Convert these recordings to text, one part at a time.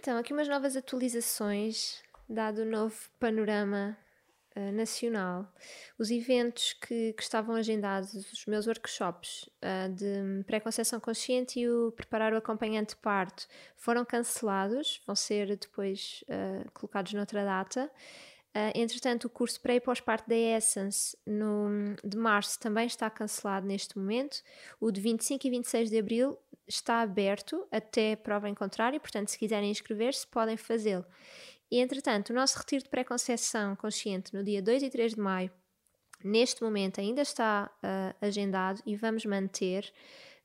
Então, aqui umas novas atualizações, dado o novo panorama uh, nacional. Os eventos que, que, estavam agendados, os meus workshops uh, de pré-conceição consciente e o preparar o acompanhante de parto, foram cancelados, vão ser depois uh, colocados noutra data. Uh, entretanto, o curso pré e pós-parto da Essence no, de março também está cancelado neste momento. O de 25 e 26 de abril está aberto até prova em contrário, portanto, se quiserem inscrever-se, podem fazê-lo. E, entretanto, o nosso retiro de pré-conceição consciente no dia 2 e 3 de maio, neste momento ainda está uh, agendado e vamos manter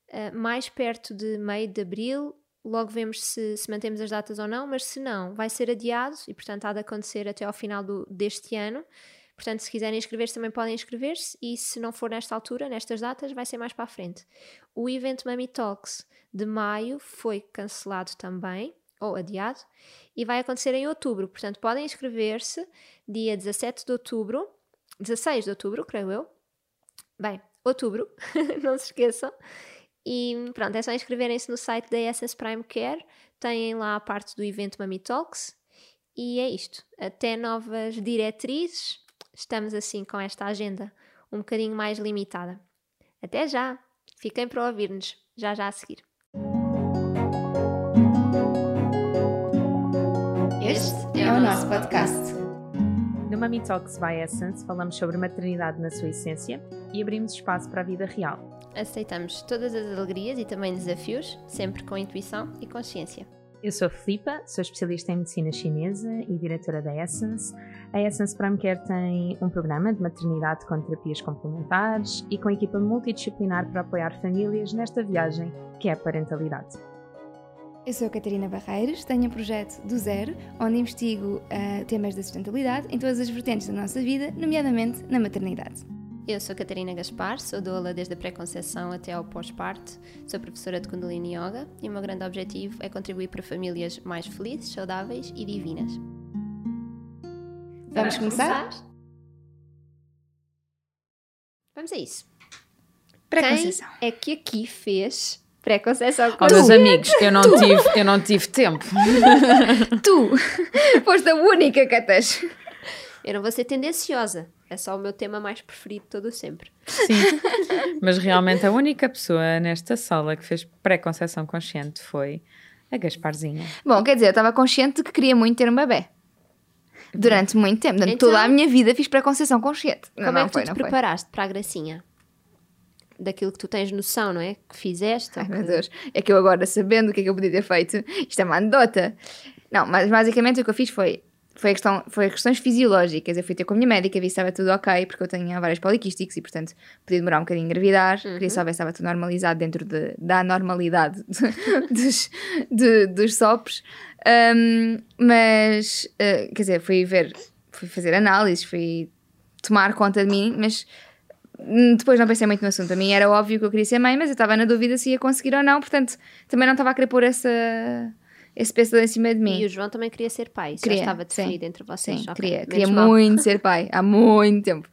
uh, mais perto de meio de abril. Logo vemos se, se, mantemos as datas ou não, mas se não, vai ser adiado e, portanto, há de acontecer até ao final do, deste ano. Portanto, se quiserem inscrever-se, também podem inscrever-se, e se não for nesta altura, nestas datas, vai ser mais para a frente. O evento Mami Talks de maio foi cancelado também, ou adiado, e vai acontecer em outubro. Portanto, podem inscrever-se dia 17 de outubro, 16 de outubro, creio eu. Bem, outubro, não se esqueçam. E pronto, é só inscreverem-se no site da Essence Prime Care, têm lá a parte do evento Mami Talks. E é isto. Até novas diretrizes, estamos assim com esta agenda um bocadinho mais limitada. Até já! Fiquem para ouvir-nos, já já a seguir. Este é o nosso podcast. No Mami Talks by Essence falamos sobre maternidade na sua essência e abrimos espaço para a vida real. Aceitamos todas as alegrias e também desafios, sempre com intuição e consciência. Eu sou a Filipa, sou especialista em medicina chinesa e diretora da Essence. A Essence Prime Care tem um programa de maternidade com terapias complementares e com equipa multidisciplinar para apoiar famílias nesta viagem que é a parentalidade. Eu sou a Catarina Barreiros, tenho um projeto do zero, onde investigo uh, temas da sustentabilidade em todas as vertentes da nossa vida, nomeadamente na maternidade. Eu sou Catarina Gaspar, sou doula desde a pré-conceição até ao pós-parto, sou professora de Kundalini Yoga e o meu grande objetivo é contribuir para famílias mais felizes, saudáveis e divinas. Vamos começar? Vamos a isso. Pré-conceição. Quem é que aqui fez pré-conceição com oh, meus amigos, eu não, tive, eu não tive tempo. tu foste a única, Catas. Eu não vou ser tendenciosa. É só o meu tema mais preferido todo sempre. Sim, mas realmente a única pessoa nesta sala que fez pré-conceição consciente foi a Gasparzinha. Bom, quer dizer, eu estava consciente de que queria muito ter um bebê. Durante muito tempo. Durante então, toda a minha vida fiz pré-conceição consciente. Como não, é que tu te preparaste para a gracinha? Daquilo que tu tens noção, não é? Que fizeste. Ai, que... meu Deus. É que eu agora, sabendo o que é que eu podia ter feito, isto é uma anedota. Não, mas basicamente o que eu fiz foi foi, a questão, foi questões fisiológicas. Eu fui ter com a minha médica, vi se estava tudo ok, porque eu tinha vários poliquísticos e, portanto, podia demorar um bocadinho a engravidar. Uhum. Queria saber se estava tudo normalizado dentro de, da normalidade dos, de, dos SOPs. Um, mas, uh, quer dizer, fui ver, fui fazer análises, fui tomar conta de mim, mas depois não pensei muito no assunto. A mim era óbvio que eu queria ser mãe, mas eu estava na dúvida se ia conseguir ou não, portanto, também não estava a querer pôr essa esse peso todo em cima de mim. E o João também queria ser pai, queria, já estava definido sim, entre vocês. Sim, okay, queria, queria muito ser pai, há muito tempo.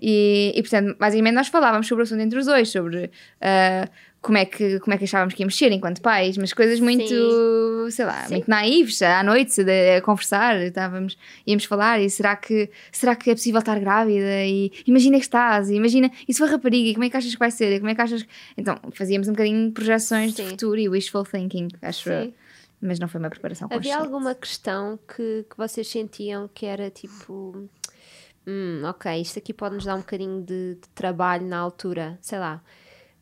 E, e, portanto, basicamente nós falávamos sobre o assunto entre os dois, sobre uh, como, é que, como é que achávamos que íamos ser enquanto pais, mas coisas muito, sim. sei lá, sim. muito naíves, à noite, de, a conversar, estávamos, íamos falar, e será que, será que é possível estar grávida? E imagina que estás, e imagina, e se for rapariga, como é que achas que vai ser? Como é que achas... Então, fazíamos um bocadinho projeções de futuro e wishful thinking, acho eu mas não foi uma preparação. Havia alguma questão que, que vocês sentiam que era tipo, hum, ok, isto aqui pode nos dar um bocadinho de, de trabalho na altura, sei lá.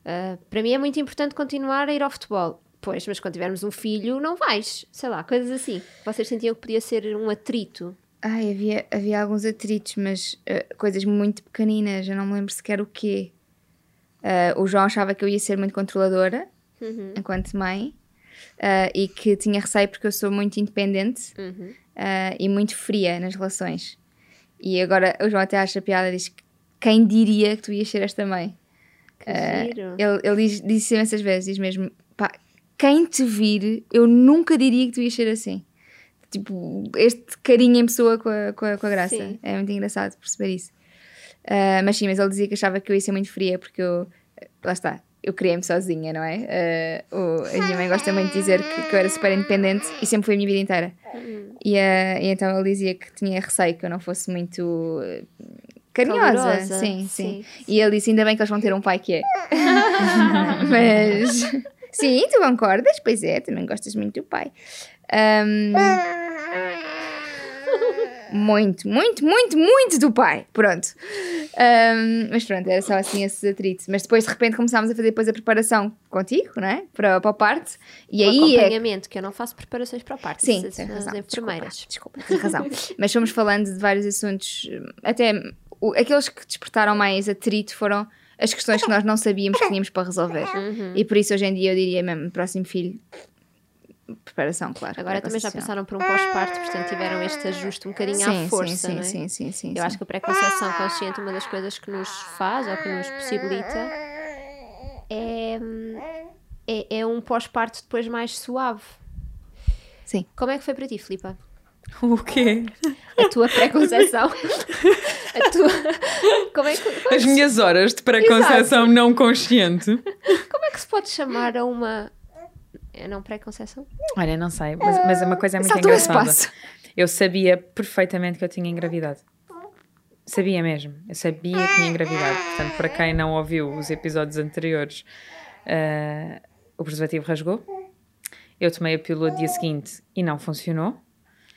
Uh, para mim é muito importante continuar a ir ao futebol. Pois, mas quando tivermos um filho, não vais. Sei lá, coisas assim. Vocês sentiam que podia ser um atrito? Ai, havia, havia alguns atritos, mas uh, coisas muito pequeninas. Eu não me lembro sequer o quê. Uh, o João achava que eu ia ser muito controladora uhum. enquanto mãe uh, e que tinha receio porque eu sou muito independente uhum. uh, e muito fria nas relações. E agora o João até acha piada diz que quem diria que tu ias ser esta mãe? Uh, ele ele diz, disse imensas vezes, diz mesmo, pá, quem te vir, eu nunca diria que tu ias ser assim. Tipo, este carinho em pessoa com a, com a, com a graça. Sim. É muito engraçado perceber isso. Uh, mas sim, mas ele dizia que achava que eu ia ser muito fria porque eu, lá está, eu criei-me sozinha, não é? Uh, o, a minha mãe gosta muito de dizer que, que, eu era super independente e sempre foi a minha vida inteira. E, uh, e, então ele dizia que tinha receio que eu não fosse muito carinhosa. Sim, sim, sim, E ele disse: ainda bem que eles vão ter um pai que é. Mas. Sim, tu concordas? Pois é, também gostas muito do pai. Um, muito, muito, muito, muito do pai. Pronto. Um, mas pronto, era só assim esses atritos. Mas depois de repente começámos a fazer depois a preparação contigo, não é? Para, para a parte. E o aí. É acompanhamento, é... que eu não faço preparações para a parte. Sim, tens razão. enfermeiras. Desculpa, desculpa tens razão. mas fomos falando de vários assuntos, até o, aqueles que despertaram mais atrito foram as questões que nós não sabíamos que tínhamos para resolver. Uhum. E por isso hoje em dia eu diria mesmo, próximo filho, preparação, claro. Agora também já passaram por um pós-parto, portanto tiveram este ajuste um bocadinho sim, à força, sim, não é? Sim, sim, sim. Eu sim. acho que a pré-conceição consciente, uma das coisas que nos faz ou que nos possibilita é, é, é um pós-parto depois mais suave. Sim. Como é que foi para ti, Filipa? O quê? A tua pré-conceição. a tua. Como é que. Como As minhas horas de pré-conceição não consciente. Como é que se pode chamar a uma. É não pré-conceição? Olha, não sei, mas, mas uma coisa é muito engraçada. Eu sabia perfeitamente que eu tinha engravidado. Sabia mesmo. Eu sabia que tinha engravidado. Portanto, para quem não ouviu os episódios anteriores, uh, o preservativo rasgou. Eu tomei a pílula dia seguinte e não funcionou.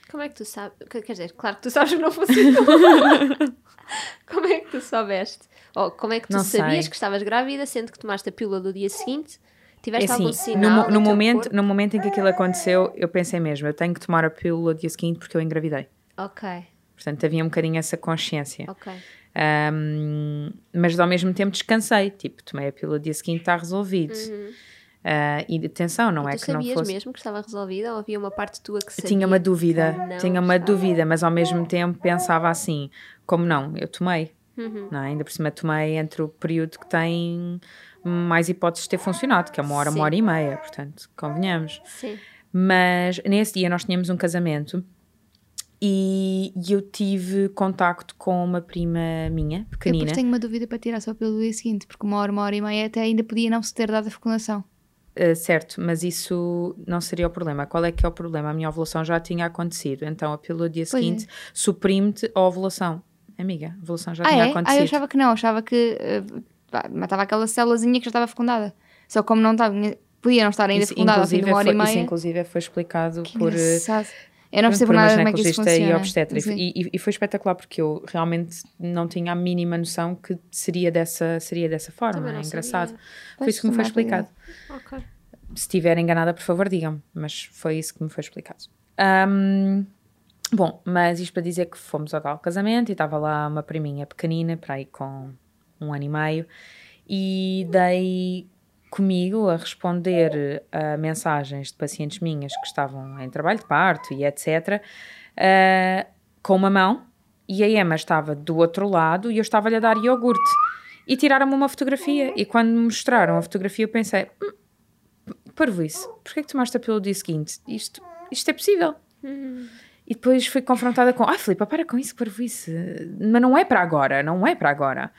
Como é que tu sabes? Quer dizer, claro que tu sabes que não funcionou. como é que tu soubeste? Ou como é que tu não sabias sei. que estavas grávida, sendo que tomaste a pílula do dia seguinte? Tiveste é assim, algum sinal? No, no momento, no momento em que aquilo aconteceu, eu pensei mesmo, eu tenho que tomar a pílula dia seguinte porque eu engravidei. Ok. Portanto, havia um bocadinho essa consciência. Ok. Um, mas ao mesmo tempo descansei, tipo, tomei a pílula dia seguinte, está resolvido. Uhum. Uh, e atenção, não e é que não fosse. mesmo que estava resolvida ou havia uma parte tua que sabia Tinha uma dúvida, tinha uma estava... dúvida, mas ao mesmo tempo pensava assim: como não? Eu tomei, uhum. não é? ainda por cima tomei entre o período que tem mais hipóteses de ter funcionado, que é uma hora, Sim. uma hora e meia, portanto, convenhamos. Sim. Mas nesse dia nós tínhamos um casamento e eu tive contacto com uma prima minha, pequenina. Eu tenho uma dúvida para tirar só pelo dia seguinte, porque uma hora, uma hora e meia até ainda podia não se ter dado a fecundação. Uh, certo, mas isso não seria o problema. Qual é que é o problema? A minha ovulação já tinha acontecido, então a pílula dia pois seguinte é. suprime-te a ovulação. Amiga, a ovulação já ah, tinha é? acontecido. Ah, eu achava que não, achava que uh, matava aquela célulazinha que já estava fecundada. Só como não estava, podia não estar ainda isso, fecundada, assim, uma hora foi, e meia. Isso inclusive foi explicado que por... Eh, engraçado. Eu não percebo nada como é que isso funciona. e obstetra. E, e, e, foi espetacular porque eu realmente não tinha a mínima noção que seria dessa, seria dessa forma. É engraçado. Sabia. Foi isso que me foi explicado. Ok se estiver enganada, por favor, digam-me. Mas foi isso que me foi explicado. Um, bom, mas isto para dizer que fomos ao tal casamento e estava lá uma priminha pequenina, para aí com um ano e meio, e dei comigo a responder a mensagens de pacientes minhas que estavam em trabalho de parto e etc. Uh, com uma mão e a Emma estava do outro lado e eu estava-lhe a dar iogurte. E tiraram-me uma fotografia. E quando me mostraram a fotografia, eu pensei: hum, isso porquê é que tomaste a pílula do dia seguinte? Isto, isto é possível. Uhum. E depois fui confrontada com, ah, Filipe, para com isso, isso Mas não é para agora, não é para agora.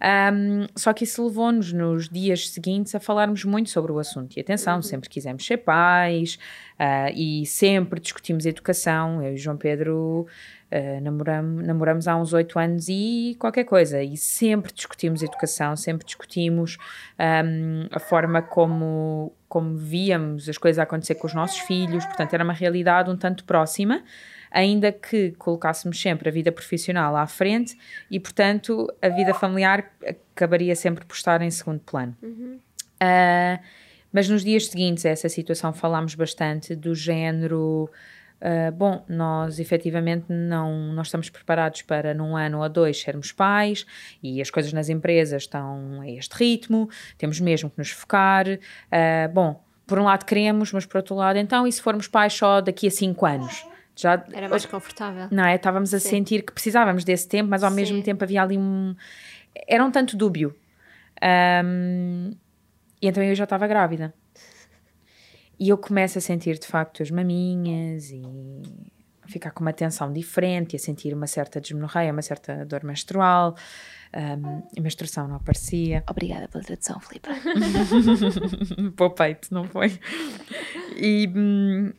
Um, só que isso levou-nos nos dias seguintes a falarmos muito sobre o assunto. E atenção, uhum. sempre quisemos ser pais uh, e sempre discutimos educação. Eu e João Pedro uh, namoramos, namoramos há uns oito anos e qualquer coisa. E sempre discutimos educação, sempre discutimos um, a forma como, como víamos as coisas acontecer com os nossos filhos. Portanto, era uma realidade um tanto próxima ainda que colocássemos sempre a vida profissional à frente e, portanto, a vida familiar acabaria sempre por estar em segundo plano. Uhum. Uh, mas nos dias seguintes a essa situação falámos bastante do género. Uh, bom, nós efetivamente não, não estamos preparados para num ano ou dois sermos pais e as coisas nas empresas estão a este ritmo, temos mesmo que nos focar. Uh, bom, por um lado queremos, mas por outro lado, então, e se formos pais só daqui a cinco anos? Já, Era mais confortável. Não é? Estávamos a Sim. sentir que precisávamos desse tempo, mas ao Sim. mesmo tempo havia ali um. Era um tanto dúbio. Um, e então eu já estava grávida. E eu começo a sentir de facto as maminhas e ficar com uma tensão diferente e a sentir uma certa desmenorreia, uma certa dor menstrual. Um, a menstruação não aparecia. Obrigada pela tradução, Filipe. Para o peito, não foi? E, hum,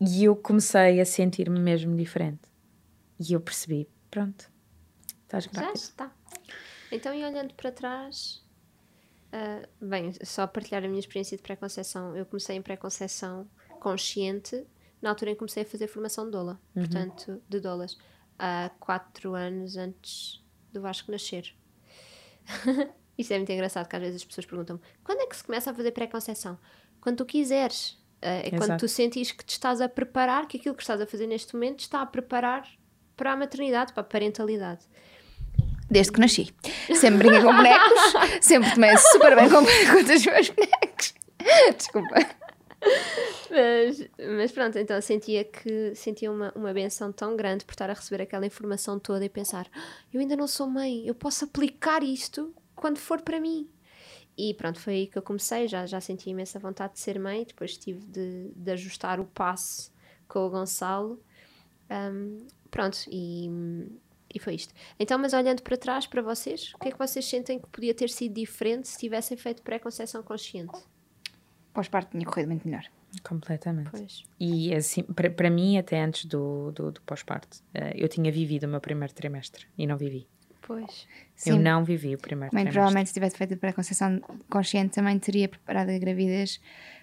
e eu comecei a sentir-me mesmo diferente. E eu percebi, pronto, estás Já grávida. está. Então, e olhando para trás, ah, bem, só partilhar a minha experiência de pré-conceição. Eu comecei em pré-conceição consciente na altura em que comecei a fazer formação de doula, portanto, de doulas, há quatro anos antes do Vasco nascer. Isso é muito engraçado, que às vezes as pessoas perguntam quando é que se começa a fazer pré-conceição? Quando tu quiseres. É quando Exato. tu sentes que te estás a preparar, que aquilo que estás a fazer neste momento está a preparar para a maternidade, para a parentalidade. Desde que nasci. Sempre brinquei com bonecos, sempre tomei super bem com, com os meus bonecos. Desculpa. Mas, mas pronto, então sentia que sentia uma, uma benção tão grande por estar a receber aquela informação toda e pensar: "Ah, eu ainda não sou mãe, eu posso aplicar isto quando for para mim. E pronto, foi aí que eu comecei, já, já senti imensa vontade de ser mãe, depois tive de, de ajustar o passo com o Gonçalo. Ahm, pronto, e, e foi isto. Então, mas olhando para trás, para vocês, o que é que vocês sentem que podia ter sido diferente se tivessem feito pré-conceição consciente? Pós-parto tinha corrido muito melhor. Completamente. Pois. E assim, para para mim, até antes do, do, do pós-parto, eh, eu tinha vivido o meu primeiro trimestre e não vivi. Pois. Eu não vivi o primeiro Muito trimestre. provavelmente, se tivesse feito a pré-conceição consciente, também teria preparado a gravidez,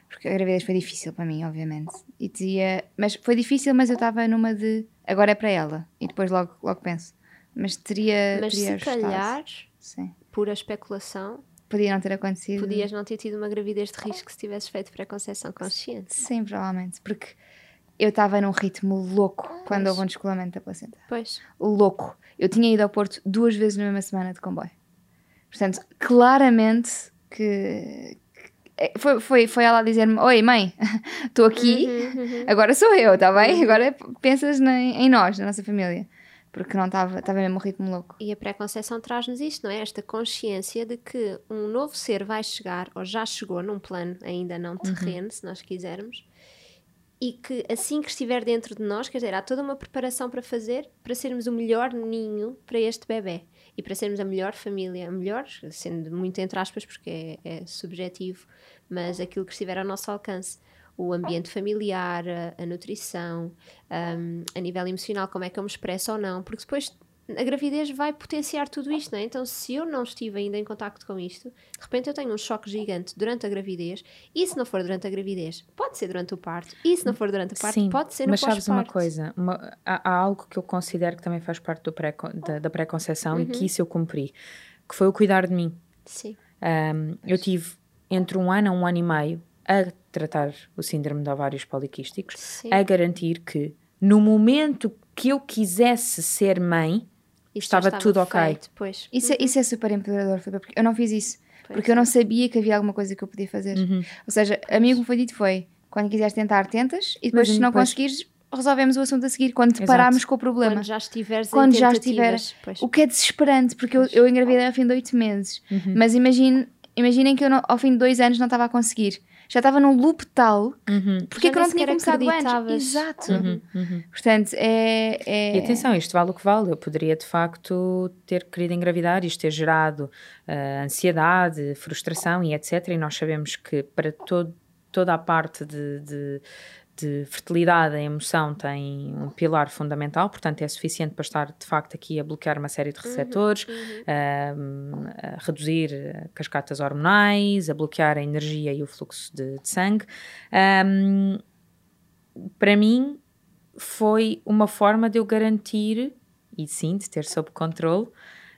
porque a gravidez foi difícil para mim, obviamente. E teria, mas foi difícil, mas eu estava numa de agora é para ela, e depois logo, logo penso. Mas teria. Mas teria se ajustado. calhar, Sim. pura especulação, Podia não ter acontecido. podias não ter tido uma gravidez de risco se tivesses feito pré-conceição consciente. Sim, provavelmente, porque eu estava num ritmo louco quando houve um descolamento da placenta. Pois. louco. Eu tinha ido ao Porto duas vezes na mesma semana de comboio. Portanto, claramente que. que- Foi, foi, foi ela a dizer-me: Oi, mãe, estou aqui, Uhum, agora sou eu, está bem? Agora pensas na- em nós, na nossa família. Porque não estava, estava mesmo um ritmo louco. E a pré-conceição traz-nos isto, não é? Esta consciência de que um novo ser vai chegar, ou já chegou num plano ainda não terreno, se nós quisermos, e que assim que estiver dentro de nós, quer dizer, há toda uma preparação para fazer para sermos o melhor ninho para este bebê e para sermos a melhor família, a melhor, sendo muito entre aspas, porque é, é subjetivo, mas aquilo que estiver ao nosso alcance. O ambiente familiar, a, a nutrição, um, a nível emocional, como é que eu me expresso ou não, porque depois a gravidez vai potenciar tudo isto, não é? Então, se eu não estive ainda em contacto com isto, de repente eu tenho um choque gigante durante a gravidez, e se não for durante a gravidez, pode ser durante o parto, e se não for durante o parto, Sim, pode ser no mas sabes uma pós-parto. coisa? Uma- há, há algo que eu considero que também faz parte do pré, da, da pré-conceição e Uhum. que isso eu cumpri, que foi o cuidar de mim. Sim, Um, eu tive entre um ano a um ano e meio a tratar o síndrome de ovários poliquísticos, sim. a garantir que no momento que eu quisesse ser mãe, Já estava tudo ok. feito. Isso, é- isso é super empoderador, Filipe, porque eu não fiz isso. Pois Porque eu não sabia que havia alguma coisa que eu podia fazer. Uhum. Ou seja, a mim o que me foi dito foi: quando quiseres tentar, tentas, e depois, Mas se não depois- conseguires, resolvemos o assunto a seguir, quando te Exato. pararmos com o problema. Quando já estiveres Quando em já tentativas, pois. O que é desesperante, porque eu, eu engravidei ao fim de oito meses. Uhum. Mas imagine, imaginem que eu não- ao fim de dois anos não estava a conseguir. Já estava num loop tal, Uhum, porque é que eu não tinha começado antes? Exato. uhum, uhum. Portanto, é. é... E atenção, isto vale o que vale. Eu poderia de facto ter querido engravidar, isto ter gerado ah, ansiedade, frustração e etc. E nós sabemos que para todo, toda a parte de, de, de fertilidade, a emoção tem um pilar fundamental, portanto é suficiente para estar de facto aqui a bloquear uma série de receptores, ah, a reduzir ah, cascatas hormonais, a bloquear a energia e o fluxo de, de sangue. Ahm, para mim, foi uma forma de eu garantir, e sim, de ter sob controle,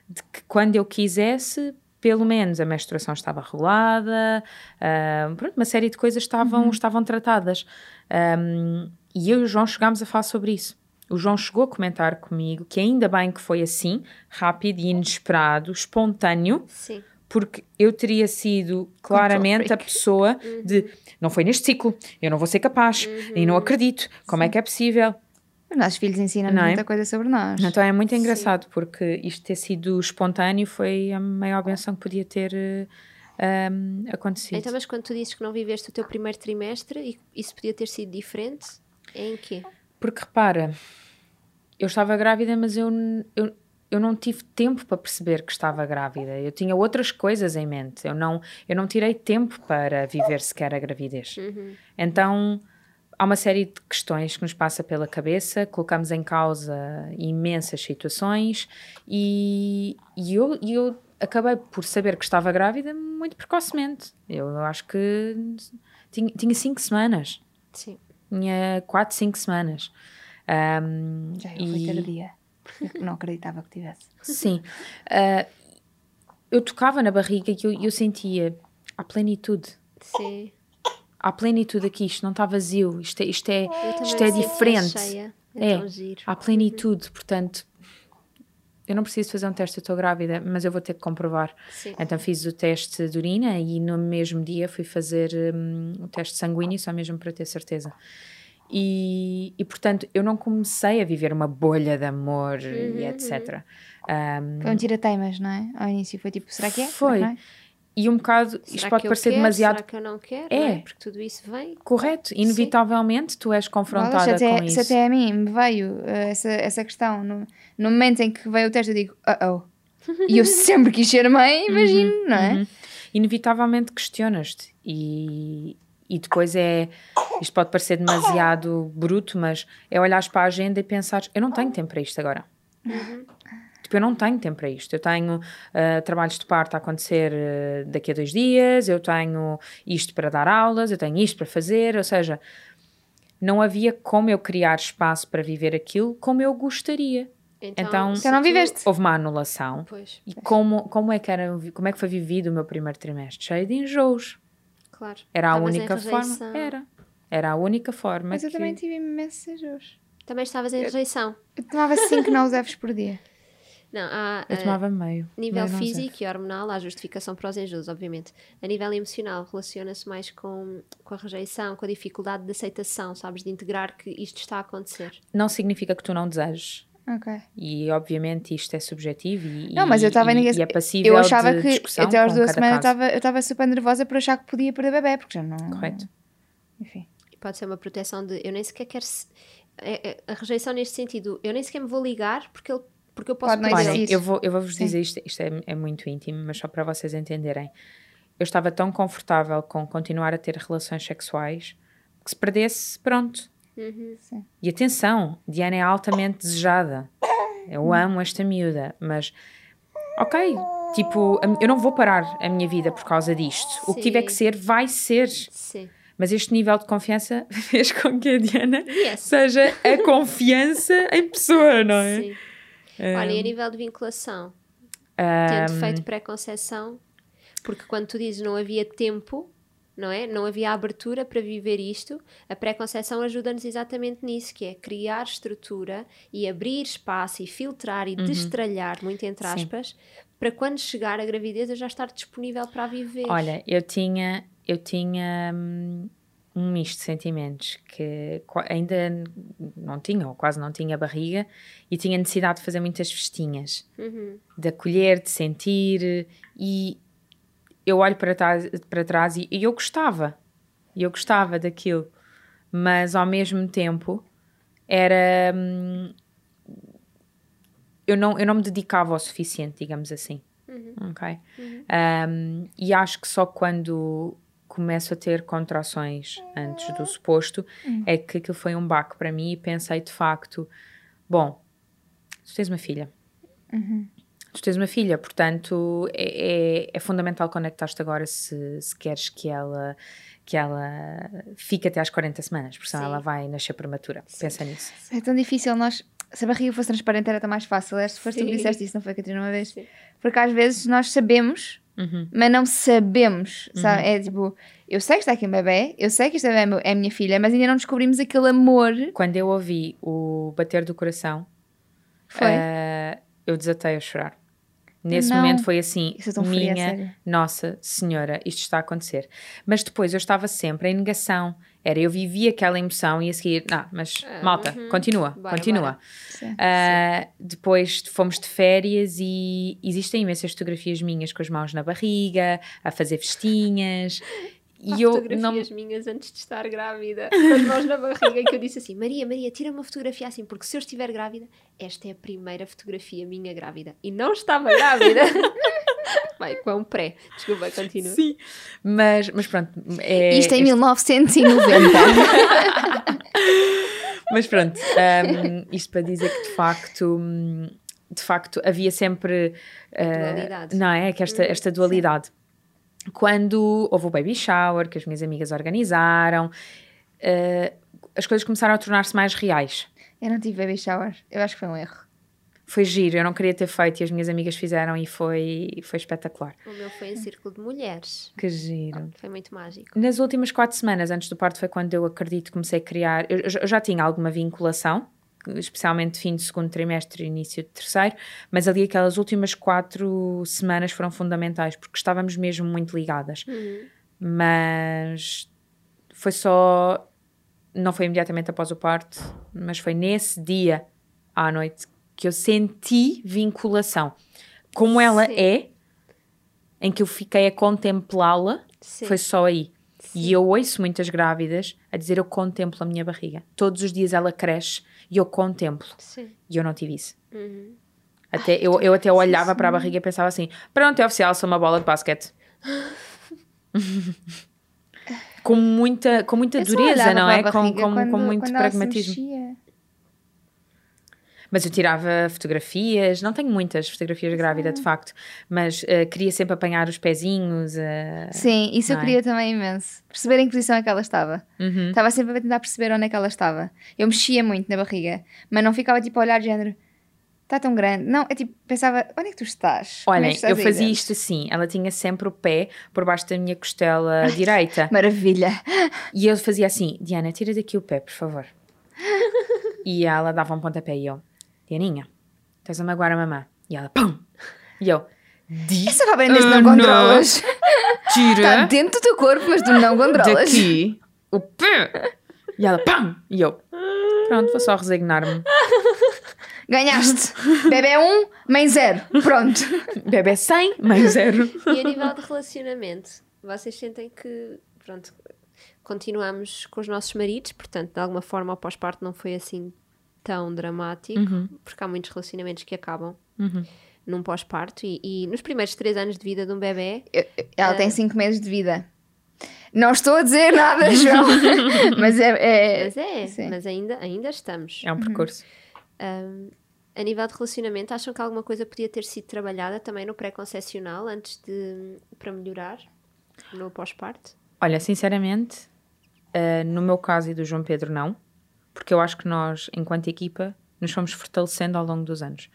de que quando eu quisesse, pelo menos a menstruação estava regulada, ah, pronto, uma série de coisas estavam, estavam tratadas. Um, e eu e o João chegámos a falar sobre isso. O João chegou a comentar comigo que ainda bem que foi assim, rápido e inesperado, espontâneo, Sim. porque eu teria sido claramente a pessoa de não foi neste ciclo, eu não vou ser capaz e não acredito, como é que é possível? Os nossos filhos ensinam Não é? muita coisa sobre nós. Então é muito engraçado porque isto ter sido espontâneo foi a maior benção que podia ter eh, um, acontecido. Então, mas quando tu dizes que não viveste o teu primeiro trimestre, e isso podia ter sido diferente, é em quê? Porque repara, eu estava grávida, mas eu, eu, eu não tive tempo para perceber que estava grávida. Eu tinha outras coisas em mente. Eu não, eu não tirei tempo para viver sequer a gravidez. Uhum. Então há uma série de questões que nos passa pela cabeça, colocamos em causa imensas situações e, e eu, e eu acabei por saber que estava grávida muito precocemente. Eu acho que tinha, tinha cinco semanas. Sim. Tinha quatro, cinco semanas. Um, Já eu fui e- tardia. porque Não acreditava que tivesse. Sim. Ah, eu tocava na barriga e eu, eu sentia a plenitude. Sim. Há plenitude aqui, isto não está vazio, isto é, isto é, Eu isto é diferente. Cheia. É. Então, giro. Há plenitude, portanto, eu não preciso fazer um teste, eu estou grávida, mas eu vou ter que comprovar. Sim. Então fiz o teste de urina e no mesmo dia fui fazer hum, o teste sanguíneo, só mesmo para ter certeza. E, e portanto, eu não comecei a viver uma bolha de amor Uhum, e etc. Um, Foi um tira-teimas, não é? Ao início foi tipo, será que é? Foi. Será que não é? E um bocado, isto Será pode que eu parecer quero? demasiado Será que eu não quero? É. não é? Porque tudo isso vem. correto. Inevitavelmente tu és confrontada se até, com se isso. até a mim me veio eh, essa, essa questão, no, no momento em que veio o teste, eu digo, uh oh. E eu sempre quis ser mãe, imagino, não é? Uhum. Inevitavelmente questionas-te e, e depois é. Isto pode parecer demasiado bruto, mas é olhares para a agenda e pensares: eu não tenho tempo para isto agora. Tipo, eu não tenho tempo para isto. Eu tenho ah, trabalhos de parto a acontecer ah, daqui a dois dias, eu tenho isto para dar aulas, eu tenho isto para fazer, ou seja, não havia como eu criar espaço para viver aquilo como eu gostaria. Então, Então- se Então não viveste. Houve uma anulação. Pois, E como, como, é que era, como é que foi vivido o meu primeiro trimestre? Cheio de enjoos. claro. Era a Estavas única forma. Era. Era a única forma. Mas eu que- também tive imensos enjoos. Também estavas em rejeição. Eu tomava 5 nausefs por dia. Não, há Eu eh, tomava meio. nível mas não sei. físico e hormonal, há justificação para os enjoos, obviamente. A nível emocional, relaciona-se mais com, com a rejeição, com a dificuldade de aceitação, sabes? De integrar que isto está a acontecer. Não significa que tu não desejes. Ok. E obviamente isto é subjetivo e, Não, mas eu estava e, ninguém. e é passível Eu achava de que discussão até aos 12 cada semanas eu estava- eu estava super nervosa por achar que podia perder bebê, porque já não. Correto. Enfim. E pode ser uma proteção de eu nem sequer quero. se- é- é- a rejeição neste sentido, eu nem sequer me vou ligar porque, ele, porque eu posso Pode existir. Olhem, eu vou, eu vou vos Sim. dizer isto, isto é, é muito íntimo, mas só para vocês entenderem. Eu estava tão confortável com continuar a ter relações sexuais que se perdesse, pronto. Uhum. E atenção, Diana é altamente desejada. Eu amo esta miúda, mas ok, tipo, eu não vou parar a minha vida por causa disto. O que tiver que Sim. ser, vai ser. Sim. Mas este nível de confiança fez com que a Diana Yes. seja a confiança em pessoa, não é? Sim. Olha, e a nível de vinculação, Ah, tendo feito pré-conceição, porque quando tu dizes não havia tempo, não é? Não havia abertura para viver isto, a pré-conceição ajuda-nos exatamente nisso, que é criar estrutura e abrir espaço e filtrar e destralhar, muito entre Uhum. Sim. aspas, para quando chegar a gravidez eu já estar disponível para viver. Olha, eu tinha, eu tinha hum, um misto de sentimentos que ainda não tinha, ou quase não tinha barriga, e tinha necessidade de fazer muitas festinhas, Uhum. de acolher, de sentir, e eu olho para trás, para trás e, e eu gostava, eu gostava daquilo, mas ao mesmo tempo era. hum, eu, não, eu não me dedicava o suficiente, digamos assim. Ok? Um, e acho que só quando começo a ter contrações antes do suposto é que aquilo foi um baque para mim e pensei de facto: bom, tu tens uma filha. Tu tens uma filha, portanto é, é, é fundamental conectar-te agora se, se queres que ela, que ela fique até às 40 semanas, porque senão Sim. ela vai nascer prematura. Pensa nisso. É tão difícil nós. Se a barriga fosse transparente era tão mais fácil. Se foste tu que Sim. disseste isso, não foi, Catarina, uma vez? Sim. Porque às vezes nós sabemos, Uhum. mas não sabemos. Sabe? É tipo, eu sei que está aqui um bebê, eu sei que esta bebê é é a minha filha, mas ainda não descobrimos aquele amor. Quando eu ouvi o bater do coração, Foi. eh, eu desatei a chorar. Nesse Não. momento foi assim, é fria, minha sério. Nossa Senhora, isto está a acontecer. Mas depois eu estava sempre em negação. Era, eu vivia aquela emoção e a seguir, não, mas Ah, malta, uhum. continua, Bora, continua. bora. Sim. Ah, depois fomos de férias e existem imensas fotografias minhas com as mãos na barriga, a fazer festinhas. Há e eu fotografias não. minhas antes de estar grávida, com as mãos na barriga, em que eu disse assim: Maria, Maria, tira uma fotografia assim, porque se eu estiver grávida, esta é a primeira fotografia minha grávida. E não estava grávida. Vai, com um pré. Desculpa, continua. Sim, mas, mas pronto. É, Isto em este- 1990. Mas pronto, um, isto para dizer que de facto, hum, de facto havia sempre uh, Dualidade. não é? Que esta, esta dualidade. Quando houve o baby shower, que as minhas amigas organizaram, uh, as coisas começaram a tornar-se mais reais. eu não tive baby shower. Eu acho que foi um erro. Foi giro, eu não queria ter feito e as minhas amigas fizeram e foi, foi espetacular. O meu foi em círculo de mulheres. Que giro. Foi muito mágico. Nas últimas quatro semanas antes do parto foi quando eu acredito que comecei a criar. Eu, eu já tinha alguma vinculação, especialmente fim de segundo trimestre e início de terceiro, mas ali aquelas últimas quatro semanas foram fundamentais porque estávamos mesmo muito ligadas. Uhum. Mas foi só. Não foi imediatamente após o parto, mas foi nesse dia à noite que eu senti vinculação. Como ela Sim. é, em que eu fiquei a contemplá-la, foi só aí. Sim. E eu ouço muitas grávidas a dizer eu contemplo a minha barriga. Todos os dias ela cresce e eu contemplo. Sim. E eu não tive isso. Uhum. Até, eu, eu até olhava para a barriga e pensava assim: pronto, é oficial, sou uma bola de basquete. com muita, com muita dureza, não é? Com, com, com muito pragmatismo. Mas eu tirava fotografias, não tenho muitas fotografias grávida, de facto, mas eh, queria sempre apanhar os pezinhos. eh, Sim, isso eu é? queria também imenso. Perceber em que posição é que ela estava. uhum. Estava sempre a tentar perceber onde é que ela estava. Eu mexia muito na barriga, mas não ficava tipo a olhar de género. Está tão grande. Não, é tipo, pensava, onde é que tu estás? Como é estás eu fazia dentro?" isto assim: ela tinha sempre o pé por baixo da minha costela direita. Maravilha. E eu fazia assim: Diana, tira daqui o pé, por favor. e ela dava um pontapé e eu: Dianinha, estás a magoar a mamã. E ela: pum! E eu: Di, É só para aprender se não controlas. Está tira dentro do teu corpo, mas tu não controlas. daqui o pé. E ela: pum! E eu: Pronto, vou só resignar-me. Ganhaste. Bebê 1, mãe 0. Pronto. Bebê 100, mãe zero. E a nível de relacionamento, vocês sentem que, pronto, continuamos com os nossos maridos, portanto, de alguma forma o pós-parto não foi assim tão dramático, porque há muitos relacionamentos que acabam Uhum. num pós-parto e, e nos primeiros três anos de vida de um bebê, Ela tem 5 meses de vida. Não estou a dizer nada, João. mas é. é- mas é, sim. mas ainda, ainda estamos. É um percurso. Um, a nível de relacionamento, acham que alguma coisa podia ter sido trabalhada também no pré-concepcional antes de para melhorar no pós-parto? Olha, sinceramente, eh, no meu caso e do João Pedro, não, porque eu acho que nós, enquanto equipa, nos fomos fortalecendo ao longo dos anos.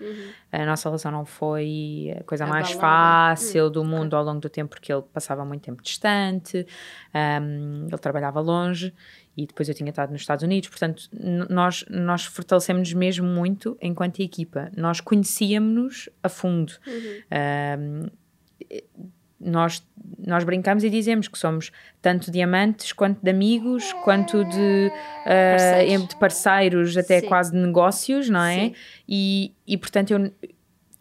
A nossa relação não foi a coisa mais Abalada. fácil do mundo ao longo do tempo, porque ele passava muito tempo distante, ahm, ele trabalhava longe e depois eu tinha estado nos Estados Unidos, portanto, nós, nós fortalecemos-nos mesmo muito enquanto equipa. Nós conhecíamos-nos a fundo. Ahm, nós, nós brincamos e dizemos que somos tanto de amantes quanto de amigos, quanto de, ah, Parceiros. de parceiros, até Sim. quase de negócios, não é? Sim. E, e portanto eu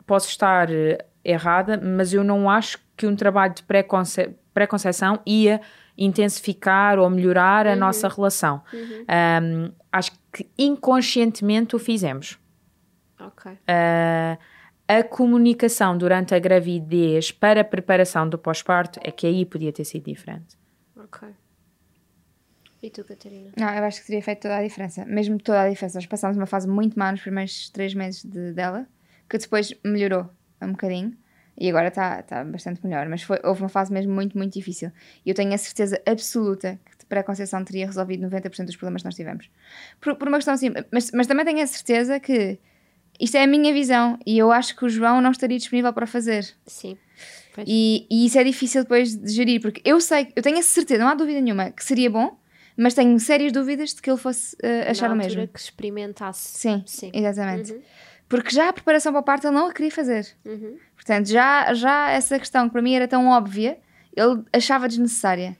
posso estar eh, errada, mas eu não acho que um trabalho de pré-conce- pré-conceição ia intensificar ou melhorar a nossa relação. Ahm, acho que inconscientemente o fizemos. Ok. Ah, a comunicação durante a gravidez para a preparação do pós-parto é que aí podia ter sido diferente. Ok. E tu, Catarina? Não, eu acho que teria feito toda a diferença. Mesmo toda a diferença. Nós passámos uma fase muito má nos primeiros três meses de- dela, que depois melhorou um bocadinho. E agora está tá bastante melhor. Mas foi, houve uma fase mesmo muito, muito difícil. E eu tenho a certeza absoluta que para a Conceição teria resolvido 90% dos problemas que nós tivemos. Por, por uma questão assim. Mas, mas também tenho a certeza que isto é a minha visão. E eu acho que o João não estaria disponível para fazer. Sim. E, e isso é difícil depois de gerir, porque eu sei, eu tenho a certeza, não há dúvida nenhuma, que seria bom, mas tenho sérias dúvidas de que ele fosse eh, achar Na o mesmo. que experimentasse. Sim, Sim. exatamente. Uhum. Porque já a preparação para o parto ele não a queria fazer. Uhum. Portanto, já, já essa questão que para mim era tão óbvia, ele achava desnecessária.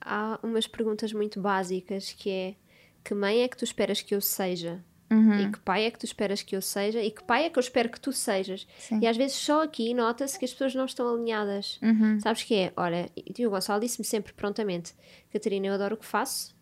Há umas perguntas muito básicas que é que mãe é que tu esperas que eu seja Uhum. E que pai é que tu esperas que eu seja e que pai é que eu espero que tu sejas. Sim. E às vezes só aqui nota-se que as pessoas não estão alinhadas. Uhum. Sabes que é? Olha, e o Gonçalo disse-me sempre prontamente: Catarina, eu adoro o que faço,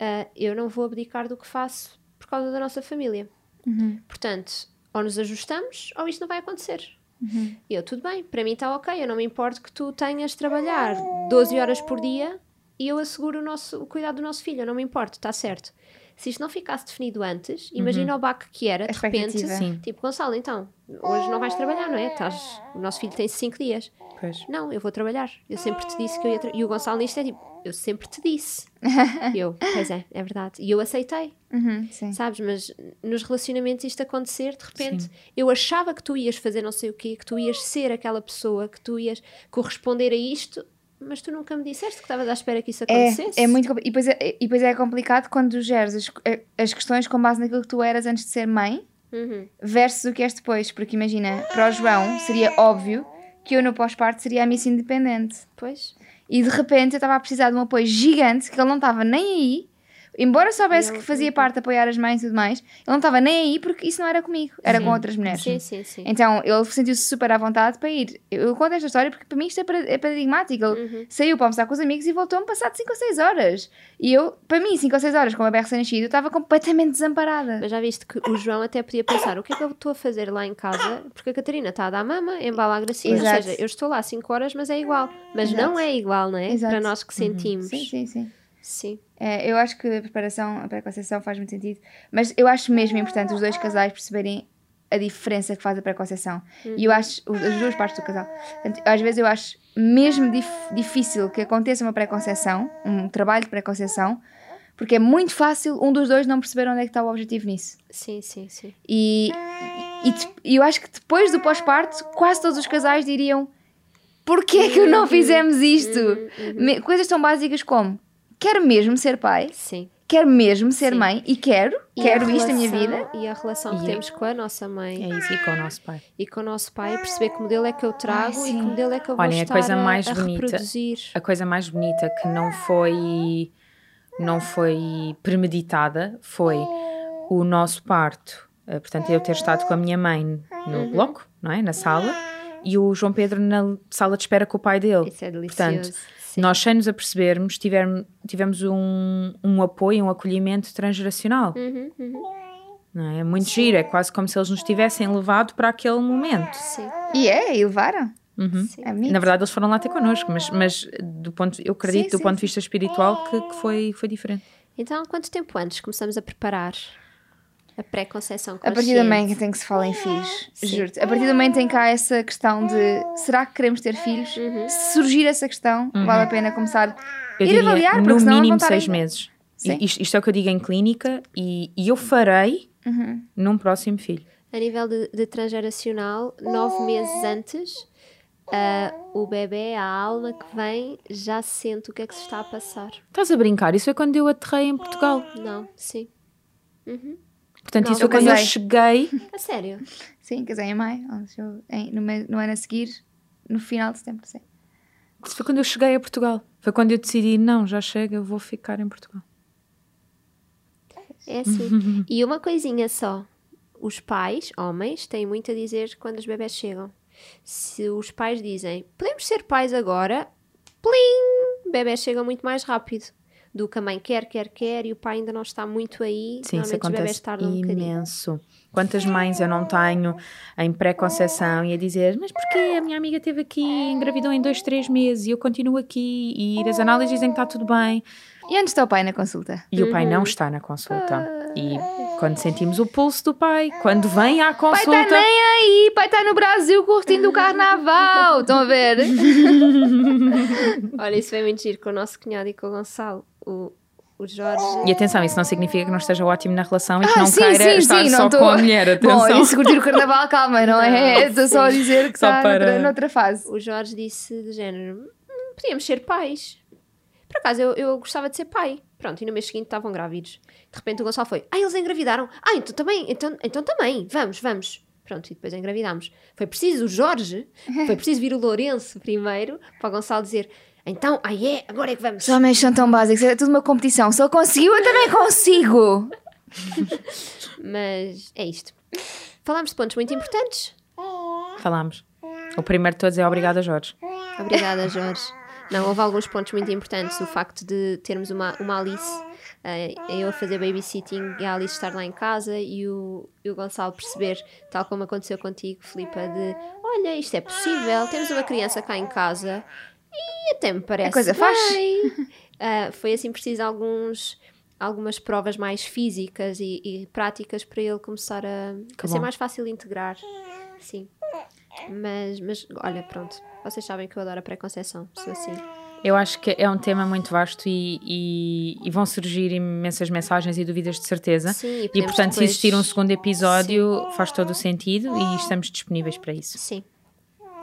ah, eu não vou abdicar do que faço por causa da nossa família. Uhum. Portanto, ou nos ajustamos ou isto não vai acontecer. Uhum. E eu, tudo bem, para mim está ok, eu não me importo que tu tenhas de trabalhar 12 horas por dia e eu asseguro o, nosso, o cuidado do nosso filho, eu não me importo, está certo. Se isto não ficasse definido antes, imagina o baque que era, de repente. Sim. tipo, Gonçalo, então, hoje não vais trabalhar, não é? Estás, o nosso filho tem 5 dias. Pois. Não, eu vou trabalhar. Eu sempre te disse que eu ia. E o Gonçalo nisto é tipo, eu sempre te disse. Eu, pois é, é verdade. E eu aceitei, Uhum. Sim. sabes? Mas nos relacionamentos isto acontecer, de repente, eu achava que tu ias fazer não sei o quê, que tu ias ser aquela pessoa, que tu ias corresponder a isto, mas tu nunca me disseste que estavas à espera que isso acontecesse. É, é muito e depois é, e depois é complicado quando geres as, as questões com base naquilo que tu eras antes de ser mãe Uhum. versus o que és depois. Porque imagina, para o João seria óbvio que eu no pós-parto seria a Miss Independente. Pois. E de repente eu estava a precisar de um apoio gigante que ele não estava nem aí. Embora soubesse ele- que fazia parte de apoiar as mães e tudo mais, ele não estava nem aí porque isso não era comigo, era com outras mulheres. Sim, sim, sim. Então ele sentiu-se super à vontade para ir. Eu conto esta história porque para mim isto é, é paradigmático. Ele Uhum. saiu para almoçar com os amigos e voltou-me passado 5 ou 6 horas. E eu, para mim, 5 ou 6 horas com a bebê recém-nascido, eu estava completamente desamparada. Mas já viste que o João até podia pensar: o que é que eu estou a fazer lá em casa? Porque a Catarina está a dar mama, embala a gracinha. Ou seja, eu estou lá 5 horas, mas é igual. Mas Exato. não é igual, não é? Exato. Para nós que sentimos. Sim, sim, sim. Sim. É, eu acho que a preparação, a pré-conceição faz muito sentido. Mas eu acho mesmo importante os dois casais perceberem a diferença que faz a pré-conceição. E eu acho, as duas partes do casal. Portanto, às vezes eu acho mesmo dif- difícil que aconteça uma pré-conceição, um trabalho de pré-conceição, porque é muito fácil um dos dois não perceber onde é que está o objetivo nisso. Sim, sim, sim. E, e, e eu acho que depois do pós-parto, quase todos os casais diriam: Porquê é que Uhum. não fizemos isto? Me- Coisas tão básicas como: Quero mesmo ser pai, Sim. quero mesmo ser Sim. mãe e quero, E quero a isto na minha vida. E a relação que E- temos com a nossa mãe É isso, e com o nosso pai. e com o nosso pai, perceber que modelo é que eu trago Ai, e que modelo é que eu vou Olhem, a estar coisa a, mais a bonita- reproduzir. A coisa mais bonita que não foi não foi premeditada foi o nosso parto. Eh, Portanto, eu ter estado com a minha mãe no Uhum. bloco, não é? Na sala, e o João Pedro na sala de espera com o pai dele. Isso é delicioso. Portanto, Sim. Nós, sem nos apercebermos, tivermos, tivemos um, um apoio, um acolhimento transgeracional. Uhum, uhum. Não é? é muito giro, é quase como se eles nos tivessem levado para aquele momento. Sim, E é, e levaram. Uhum. sim. É. Na verdade, eles foram lá ter connosco, mas, mas do ponto, eu acredito, Sim, do sim, ponto de sim. vista espiritual, que, que foi, foi diferente. Então, quanto tempo antes começamos a preparar a pré-conceição A partir do momento em que se fala em filhos, juro-te. A partir do momento em que há essa questão de será que queremos ter filhos? Uhum. Se surgir essa questão, vale a pena começar Eu Ir avaliar, porque no senão não vão mínimo seis meses. E Sim. Isto, isto é o que eu digo em clínica e, e eu farei Uhum. num próximo filho. A nível de, de transgeracional, nove meses antes, ah, o bebê, a alma que vem, já sente o que é que se está a passar. Estás a brincar? Isso foi quando eu aterrei em Portugal. Não, sim. Uhum. Portanto, Não, isso foi eu quando eu cheguei. A sério? Sim, casei em maio, em- no, no ano a seguir, no final de setembro, sim. Isso foi quando eu cheguei a Portugal. Foi quando eu decidi, não, já chega, eu vou ficar em Portugal. É assim. e uma coisinha só. Os pais, homens, têm muito a dizer quando os bebés chegam. Se os pais dizem, podemos ser pais agora, plim, o bebê chega muito mais rápido do que a mãe quer, quer, quer, e o pai ainda não está muito aí. Sim, isso acontece um bocadinho. imenso. Quantas mães eu não tenho em pré-conceição e a dizer, mas porquê a minha amiga esteve aqui, engravidou em dois, três meses e eu continuo aqui e as análises dizem que está tudo bem. E onde está o pai na consulta? E o pai Uhum. não está na consulta. E quando sentimos o pulso do pai, quando vem à Pai consulta. está nem aí, pai está no Brasil curtindo o carnaval. Estão a ver? Olha, isso foi muito giro com o nosso cunhado e com o Gonçalo. O, o Jorge. E atenção, isso não significa que não esteja ótimo na relação e que Ah, não sim, queira sim, estar sim, só não tô- com a mulher. Bom, Atenção. e se curtir o carnaval, calma, não, é? Estou só a dizer que Só está para- noutra, noutra fase. O Jorge disse do género: "Hum, podíamos ser pais. Por acaso, eu, eu gostava de ser pai. Pronto, e no mês seguinte estavam grávidos. De repente o Gonçalo foi: Ah, eles engravidaram. Ah, então também, então, então também. Vamos, vamos. Pronto, e depois engravidámos. Foi preciso o Jorge, foi preciso vir o Lourenço primeiro para o Gonçalo dizer: Então, ah é, agora é que vamos. Os homens são tão básicos, é tudo uma competição. Se ele conseguiu, eu também consigo. Mas é isto. Falámos de pontos muito importantes. Falámos. O primeiro de todos é obrigada, Jorge. Obrigada, Jorge. Não, houve alguns pontos muito importantes. O facto de termos uma, uma Alice, uh, eu a fazer babysitting e a Alice estar lá em casa e o, e o Gonçalo perceber, tal como aconteceu contigo, Filipa, de olha, isto é possível, temos uma criança cá em casa e até me parece. A coisa faz. bem. Uh, foi assim preciso alguns algumas provas mais físicas e, e práticas para ele começar a, a ser mais fácil de integrar. Sim. Mas, mas olha, pronto. Vocês sabem que eu adoro a pré-conceição. Sou assim. Eu acho que é um tema muito vasto e, e- e vão surgir imensas mensagens e dúvidas de certeza. Sim, e E portanto, se depois- existir um segundo episódio, faz todo o sentido e estamos disponíveis para isso. Sim.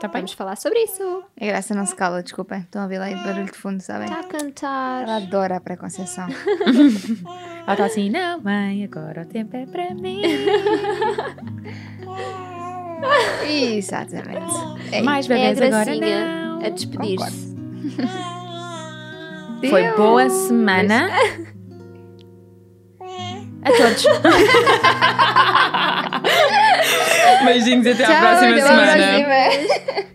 Tá bem? Vamos falar sobre isso. A graça não se cala, desculpem. Estão a ouvir lá aí barulho de fundo, sabem? Está a cantar. Ela adora a preconceição. Ela está assim, não, mãe, agora o tempo é para mim. Exatamente. É Mais É a bebês agora não. a despedir-se. Foi boa semana. A todos. Beijinhos até Tchau, próxima até à semana. próxima.